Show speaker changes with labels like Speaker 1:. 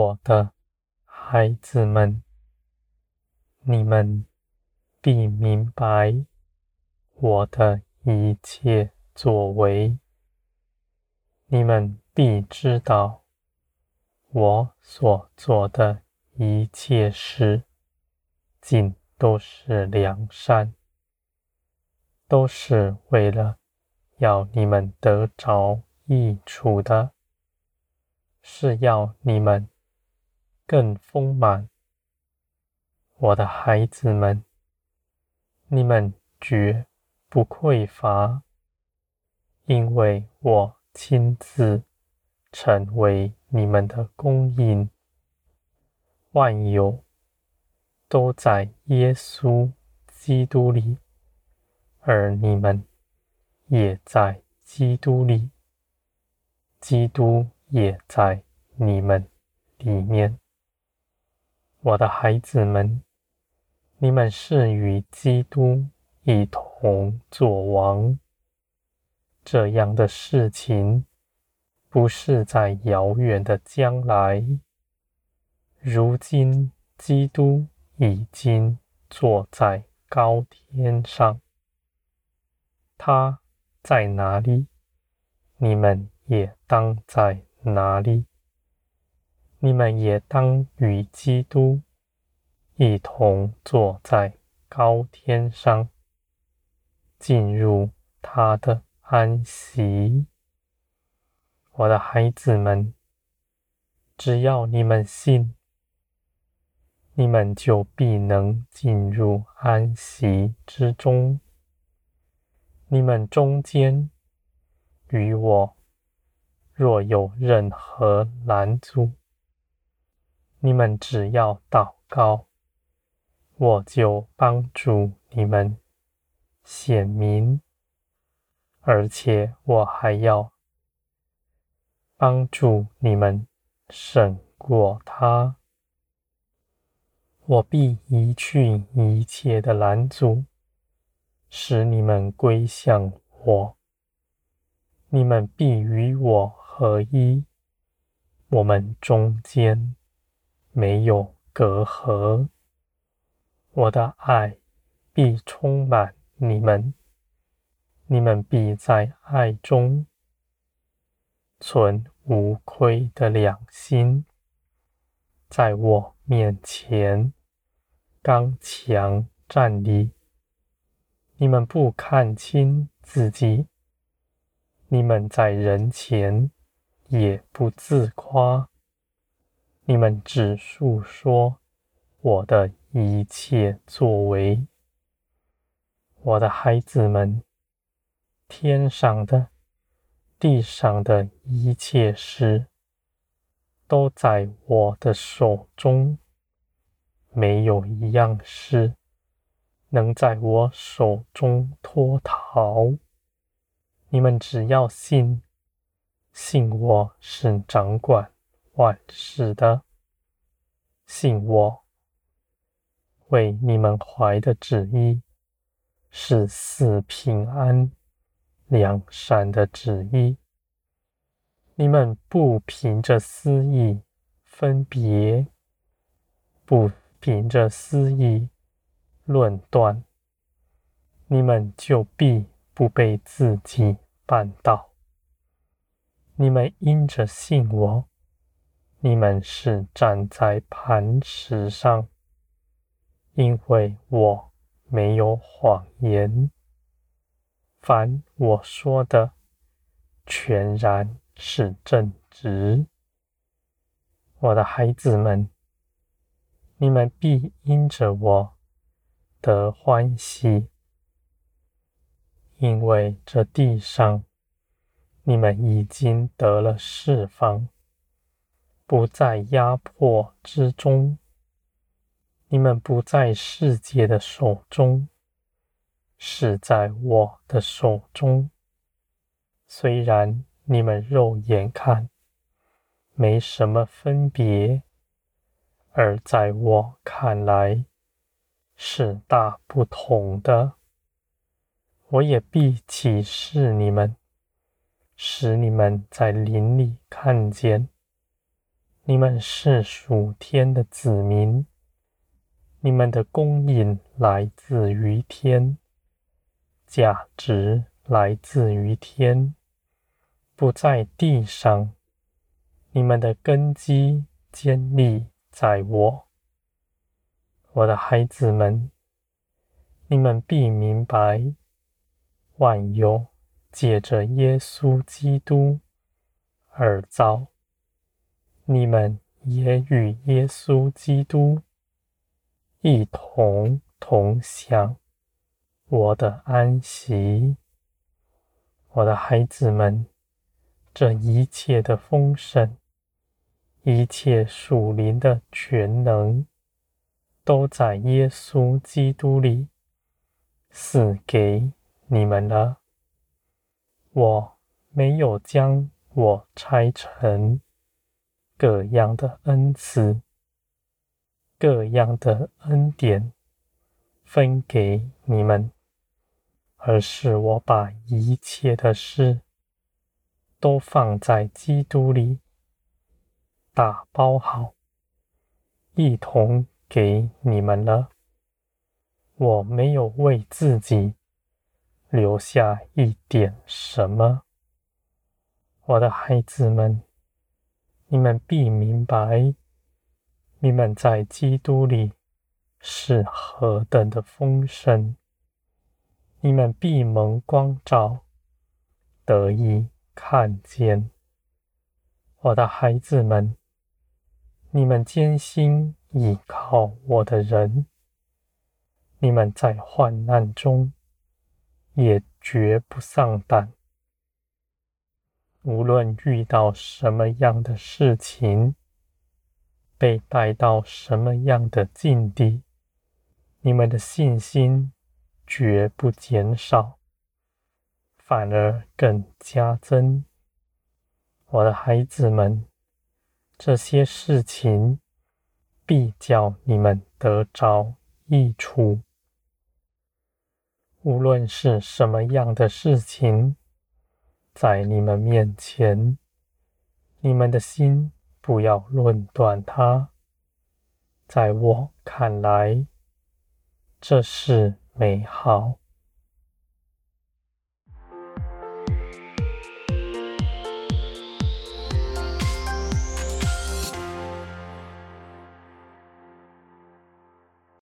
Speaker 1: 我的孩子们，你们必明白我的一切作为，你们必知道我所做的一切事，尽都是良善，都是为了要你们得着益处的，是要你们更丰满。我的孩子们，你们绝不匮乏，因为我亲自成为你们的供应。万有都在耶稣基督里，而你们也在基督里，基督也在你们里面。我的孩子们。你们是与基督一同作王，这样的事情不是在遥远的将来。如今，基督已经坐在高天上，他在哪里，你们也当在哪里。你们也当与基督。一同坐在高天上，进入他的安息。我的孩子们，只要你们信，你们就必能进入安息之中。你们中间与我若有任何拦阻，你们只要祷告。我就帮助你们显明，而且我还要帮助你们胜过他。我必移去一切的拦阻，使你们归向我。你们必与我合一，我们中间没有隔阂。我的爱必充满你们，你们必在爱中存无亏的良心，在我面前刚强站立。你们不看轻自己，你们在人前也不自夸，你们只述说我的。一切作为，我的孩子们，天上的、地上的一切事，都在我的手中，没有一样事能在我手中脱逃。你们只要信，信我是掌管万事的，信我。为你们怀的旨意是死平安、良善的旨意。你们不凭着私意分别，不凭着私意论断，你们就必不被自己绊倒。你们因着信我，你们是站在磐石上。因为我没有谎言，凡我说的，全然是正直。我的孩子们，你们必因着我得欢喜，因为这地上你们已经得了释放，不在压迫之中。你们不在世界的手中，是在我的手中。虽然你们肉眼看没什么分别，而在我看来是大不同的。我也必启示你们，使你们在灵里看见。你们是属天的子民，你们的供应来自于天，价值来自于天，不在地上。你们的根基坚立在我，我的孩子们，你们必明白，万有借着耶稣基督而造，你们也与耶稣基督一同同享我的安息，我的孩子们，这一切的丰盛。一切属灵的全能，都在耶稣基督里赐给你们了。我没有将我拆成各样的恩赐、各样的恩典分给你们，而是我把一切的事都放在基督里。打包好，一同给你们了。我没有为自己留下一点什么，我的孩子们，你们必明白，你们在基督里是何等的丰盛，你们必蒙光照，得以看见，我的孩子们。你们艰辛倚靠我的人，你们在患难中也绝不丧胆。无论遇到什么样的事情，被带到什么样的境地，你们的信心绝不减少，反而更加增。我的孩子们。这些事情必叫你们得着益处。无论是什么样的事情，在你们面前，你们的心不要论断它。在我看来，这是美好。